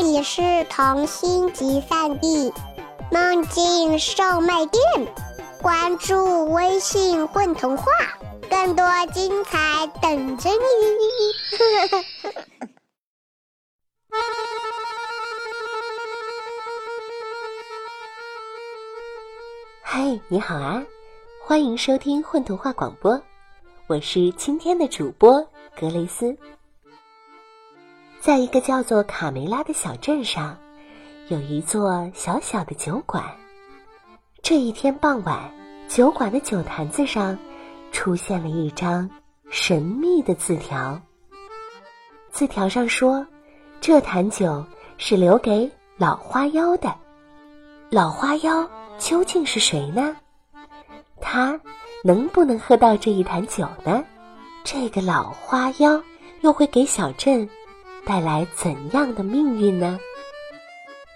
这里是童心集散地，梦境售卖店。关注微信“混童话”，更多精彩等着你。嗨，你好啊！欢迎收听混童话广播，我是今天的主播格雷斯。在一个叫做卡梅拉的小镇上，有一座小小的酒馆。这一天傍晚，酒馆的酒坛子上出现了一张神秘的字条。字条上说：“这坛酒是留给老花妖的。”老花妖究竟是谁呢？他能不能喝到这一坛酒呢？这个老花妖又会给小镇带来怎样的命运呢？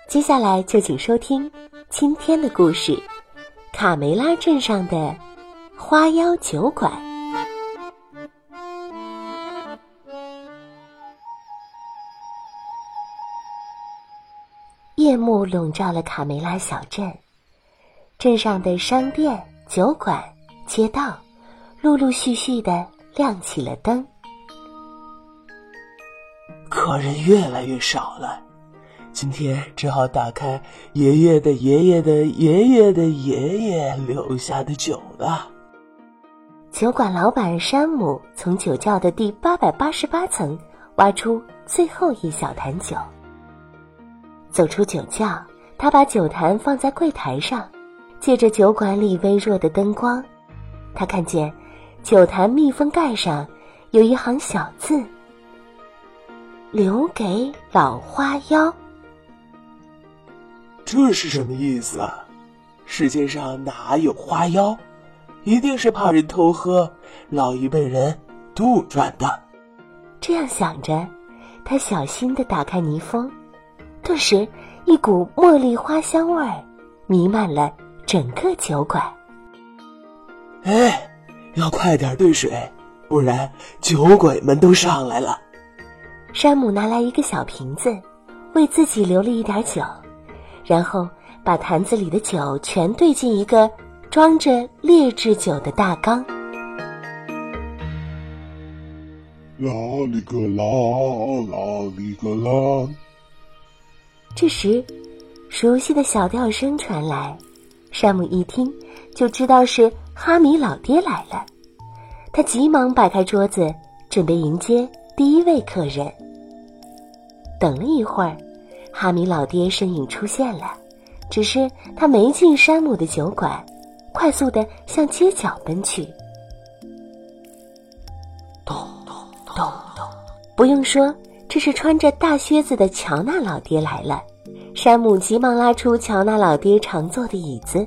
接下来就请收听今天的故事：卡梅拉镇上的花妖酒馆。夜幕笼罩了卡梅拉小镇，镇上的商店、酒馆、街道，陆陆续续的亮起了灯。客人越来越少了，今天只好打开爷爷的爷爷的爷爷的爷爷留下的酒了。酒馆老板山姆从酒窖的第八百八十八层挖出最后一小坛酒，走出酒窖，他把酒坛放在柜台上，借着酒馆里微弱的灯光，他看见酒坛密封盖上有一行小字。留给老花妖，这是什么意思啊？世界上哪有花妖？一定是怕人偷喝，老一辈人杜撰的。这样想着，他小心的打开泥封，顿时一股茉莉花香味儿弥漫了整个酒馆。哎，要快点兑水，不然酒鬼们都上来了。山姆拿来一个小瓶子，为自己留了一点酒，然后把坛子里的酒全兑进一个装着劣质酒的大缸。啦里个啦，啦里个啦。这时，熟悉的小调声传来，山姆一听就知道是哈米老爹来了。他急忙摆开桌子，准备迎接第一位客人。等了一会儿，哈米老爹身影出现了，只是他没进山姆的酒馆，快速的向街角奔去。咚咚咚咚！不用说，这是穿着大靴子的乔纳老爹来了。山姆急忙拉出乔纳老爹常坐的椅子，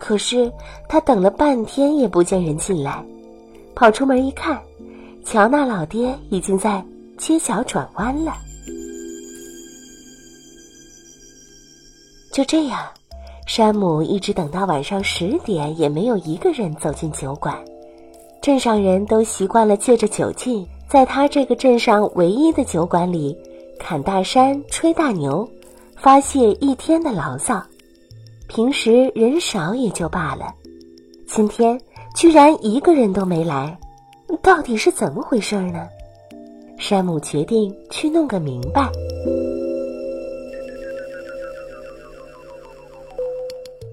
可是他等了半天也不见人进来，跑出门一看，乔纳老爹已经在街角转弯了。就这样，山姆一直等到晚上十点，也没有一个人走进酒馆。镇上人都习惯了借着酒劲，在他这个镇上唯一的酒馆里砍大山、吹大牛，发泄一天的牢骚。平时人少也就罢了，今天居然一个人都没来，到底是怎么回事呢？山姆决定去弄个明白。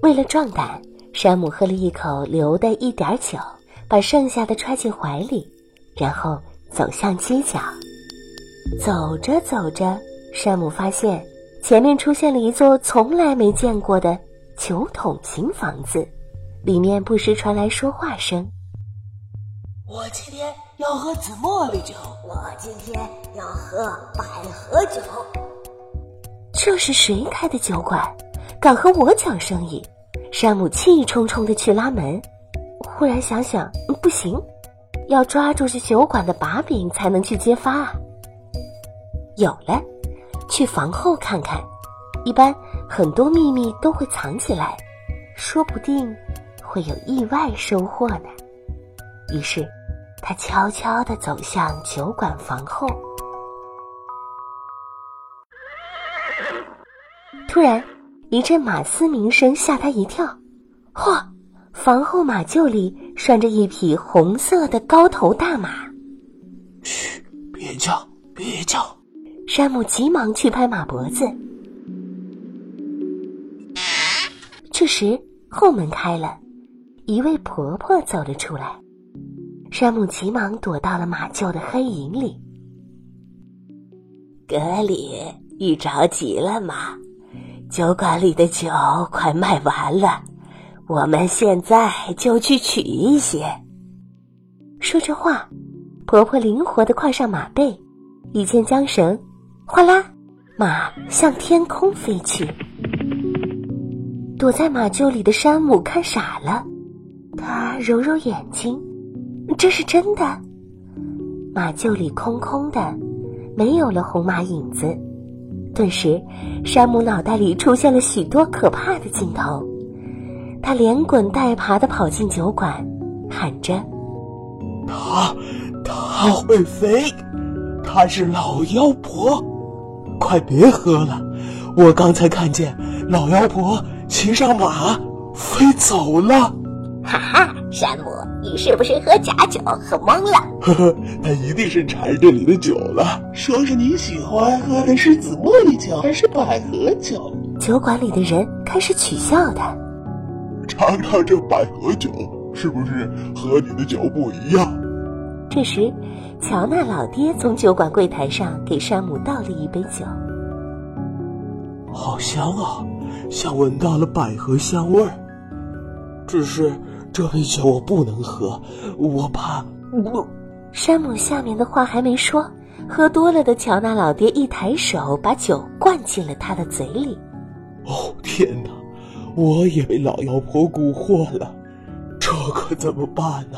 为了壮胆，山姆喝了一口留的一点酒，把剩下的揣进怀里，然后走向街角。走着走着，山姆发现前面出现了一座从来没见过的酒桶型房子，里面不时传来说话声：“我今天要喝紫茉莉酒，我今天要喝百合酒。”这是谁开的酒馆？敢和我抢生意？山姆气冲冲的去拉门，忽然想想，不行，要抓住这酒馆的把柄才能去揭发啊。有了，去房后看看，一般很多秘密都会藏起来，说不定会有意外收获呢。于是，他悄悄地走向酒馆房后。突然，一阵马嘶鸣声吓他一跳。嚯，房后马厩里拴着一匹红色的高头大马。嘘，别叫，别叫！山姆急忙去拍马脖子。这时，后门开了，一位婆婆走了出来。山姆急忙躲到了马厩的黑影里。格里，你着急了吗？酒馆里的酒快卖完了，我们现在就去取一些。说着话，婆婆灵活的跨上马背，一牵缰绳，哗啦，马向天空飞去。躲在马厩里的山姆看傻了，他揉揉眼睛，这是真的。马厩里空空的，没有了红马影子。顿时，山姆脑袋里出现了许多可怕的镜头。他连滚带爬的跑进酒馆，喊着：“他，他会飞，他是老妖婆！快别喝了，我刚才看见老妖婆。”骑上马飞走了，哈哈！山姆，你是不是喝假酒喝懵了？呵呵，他一定是馋这里的酒了。说说你喜欢喝的是紫茉莉酒还是百合酒？酒馆里的人开始取笑他。尝尝这百合酒，是不是和你的酒不一样？这时，乔纳老爹从酒馆柜台上给山姆倒了一杯酒，好香啊！像闻到了百合香味儿，只是这杯酒我不能喝，我怕我。山姆下面的话还没说，喝多了的乔纳老爹一抬手把酒灌进了他的嘴里。哦天哪，我也被老妖婆蛊惑了，这可怎么办呢？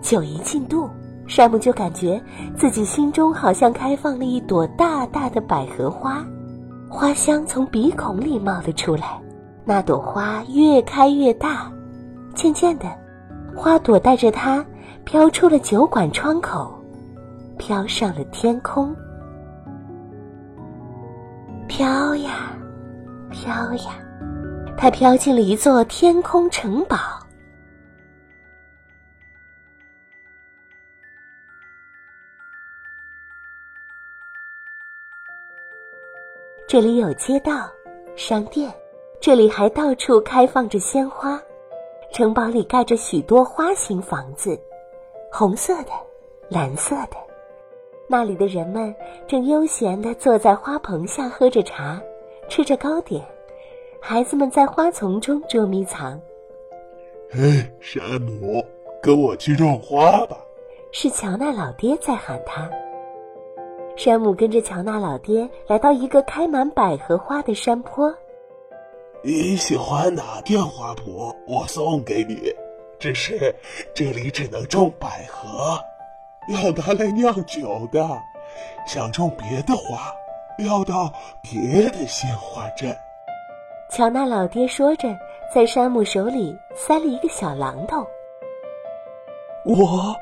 酒一进肚，山姆就感觉自己心中好像开放了一朵大大的百合花。花香从鼻孔里冒了出来，那朵花越开越大，渐渐的，花朵带着它飘出了酒馆窗口，飘上了天空，飘呀，飘呀，它飘进了一座天空城堡。这里有街道、商店，这里还到处开放着鲜花。城堡里盖着许多花形房子，红色的、蓝色的。那里的人们正悠闲地坐在花棚下喝着茶，吃着糕点。孩子们在花丛中捉迷藏。嘿，山姆，跟我去种花吧！是乔纳老爹在喊他。山姆跟着乔纳老爹来到一个开满百合花的山坡。你喜欢哪片花圃？我送给你。只是这里只能种百合，要拿来酿酒的。想种别的花，要到别的鲜花镇。乔纳老爹说着，在山姆手里塞了一个小榔头。我，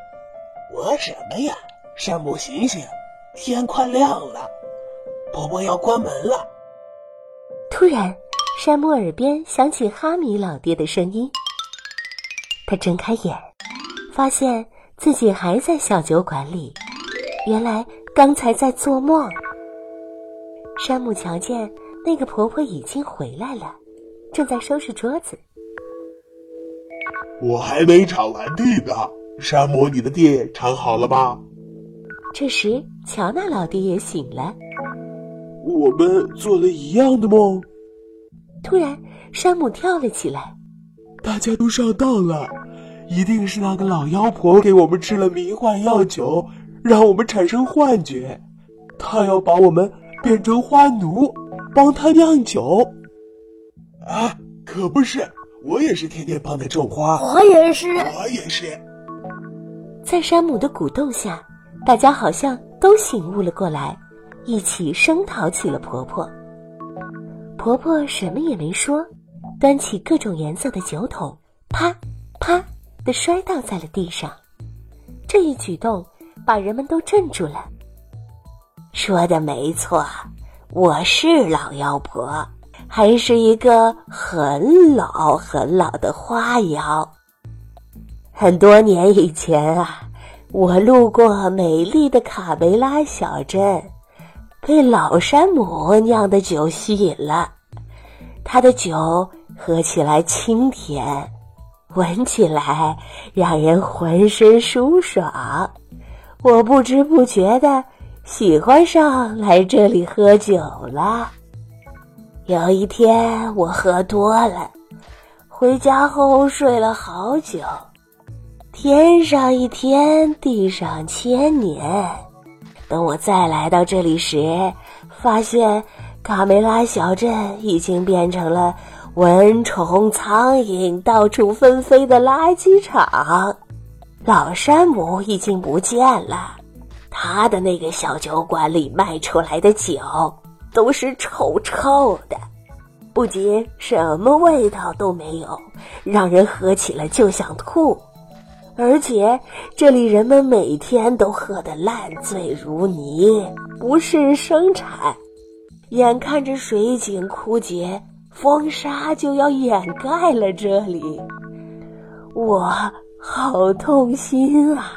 我什么呀？山姆，醒醒！天快亮了，婆婆要关门了。突然，山姆耳边响起哈米老爹的声音。他睁开眼，发现自己还在小酒馆里。原来刚才在做梦。山姆瞧见那个婆婆已经回来了，正在收拾桌子。我还没铲完地呢，山姆，你的地铲好了吧？这时，乔纳老爹也醒了。我们做了一样的梦。突然，山姆跳了起来。大家都上当了，一定是那个老妖婆给我们吃了迷幻药酒，让我们产生幻觉。她要把我们变成花奴，帮她酿酒。啊，可不是，我也是天天帮她种花。我也是，我也是。在山姆的鼓动下。大家好像都醒悟了过来，一起声讨起了婆婆。婆婆什么也没说，端起各种颜色的酒桶，啪啪的摔倒在了地上。这一举动把人们都镇住了。说的没错，我是老妖婆，还是一个很老很老的花妖。很多年以前啊，我路过美丽的卡梅拉小镇，被老山姆酿的酒吸引了。他的酒喝起来清甜，闻起来让人浑身舒爽。我不知不觉的。喜欢上来这里喝酒了。有一天我喝多了，回家后睡了好久。天上一天，地上千年。等我再来到这里时，发现卡梅拉小镇已经变成了蚊虫苍蝇到处纷飞的垃圾场，老山姆已经不见了。他的那个小酒馆里卖出来的酒都是臭臭的，不仅什么味道都没有，让人喝起来就想吐，而且这里人们每天都喝得烂醉如泥，不是生产。眼看着水井枯竭，风沙就要掩盖了这里，我好痛心啊！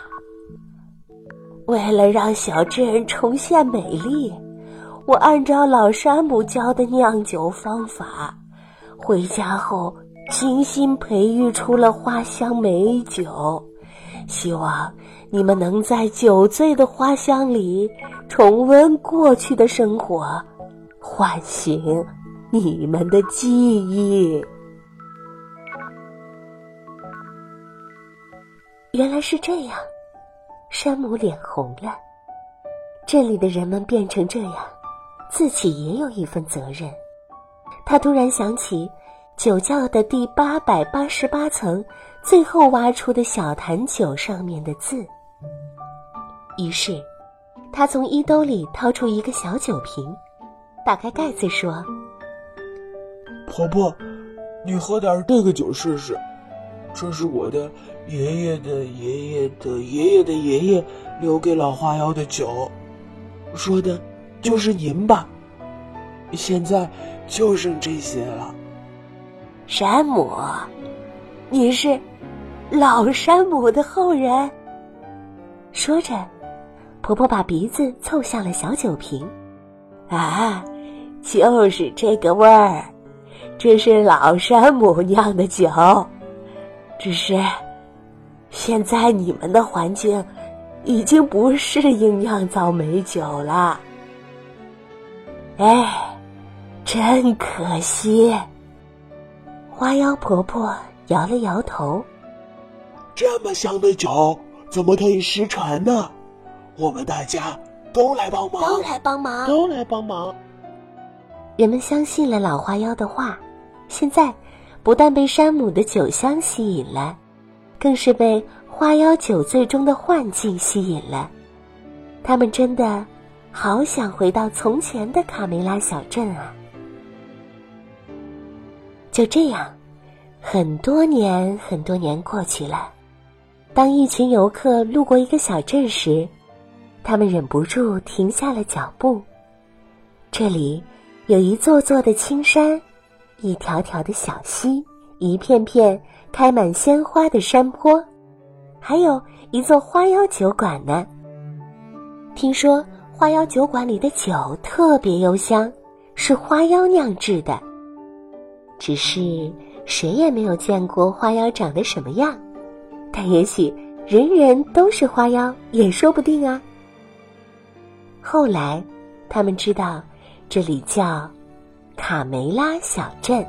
为了让小镇重现美丽，我按照老山姆教的酿酒方法，回家后精心培育出了花香美酒。希望你们能在酒醉的花香里重温过去的生活，唤醒你们的记忆。原来是这样。山姆脸红了，镇里的人们变成这样，自己也有一份责任。他突然想起酒窖的第八百八十八层最后挖出的小坛酒上面的字，于是他从衣兜里掏出一个小酒瓶，打开盖子说：“婆婆，你喝点这个酒试试，这是我的。”爷爷的爷爷的爷爷的爷爷留给老花妖的酒，说的就是您吧？现在就剩这些了。山姆，你是老山姆的后人。说着，婆婆把鼻子凑向了小酒瓶，啊，就是这个味儿，这是老山姆酿的酒，只是。现在你们的环境已经不适应酿造美酒了，哎，真可惜。花妖婆婆摇了摇头。这么香的酒怎么可以失传呢？我们大家都来帮忙，都来帮忙，都来帮忙。人们相信了老花妖的话，现在不但被山姆的酒香吸引了。更是被花妖酒醉中的幻境吸引了，他们真的好想回到从前的卡梅拉小镇啊！就这样，很多年很多年过去了。当一群游客路过一个小镇时，他们忍不住停下了脚步。这里有一座座的青山，一条条的小溪，一片片。开满鲜花的山坡，还有一座花妖酒馆呢。听说花妖酒馆里的酒特别幽香，是花妖酿制的。只是谁也没有见过花妖长得什么样，但也许人人都是花妖也说不定啊。后来，他们知道这里叫卡梅拉小镇。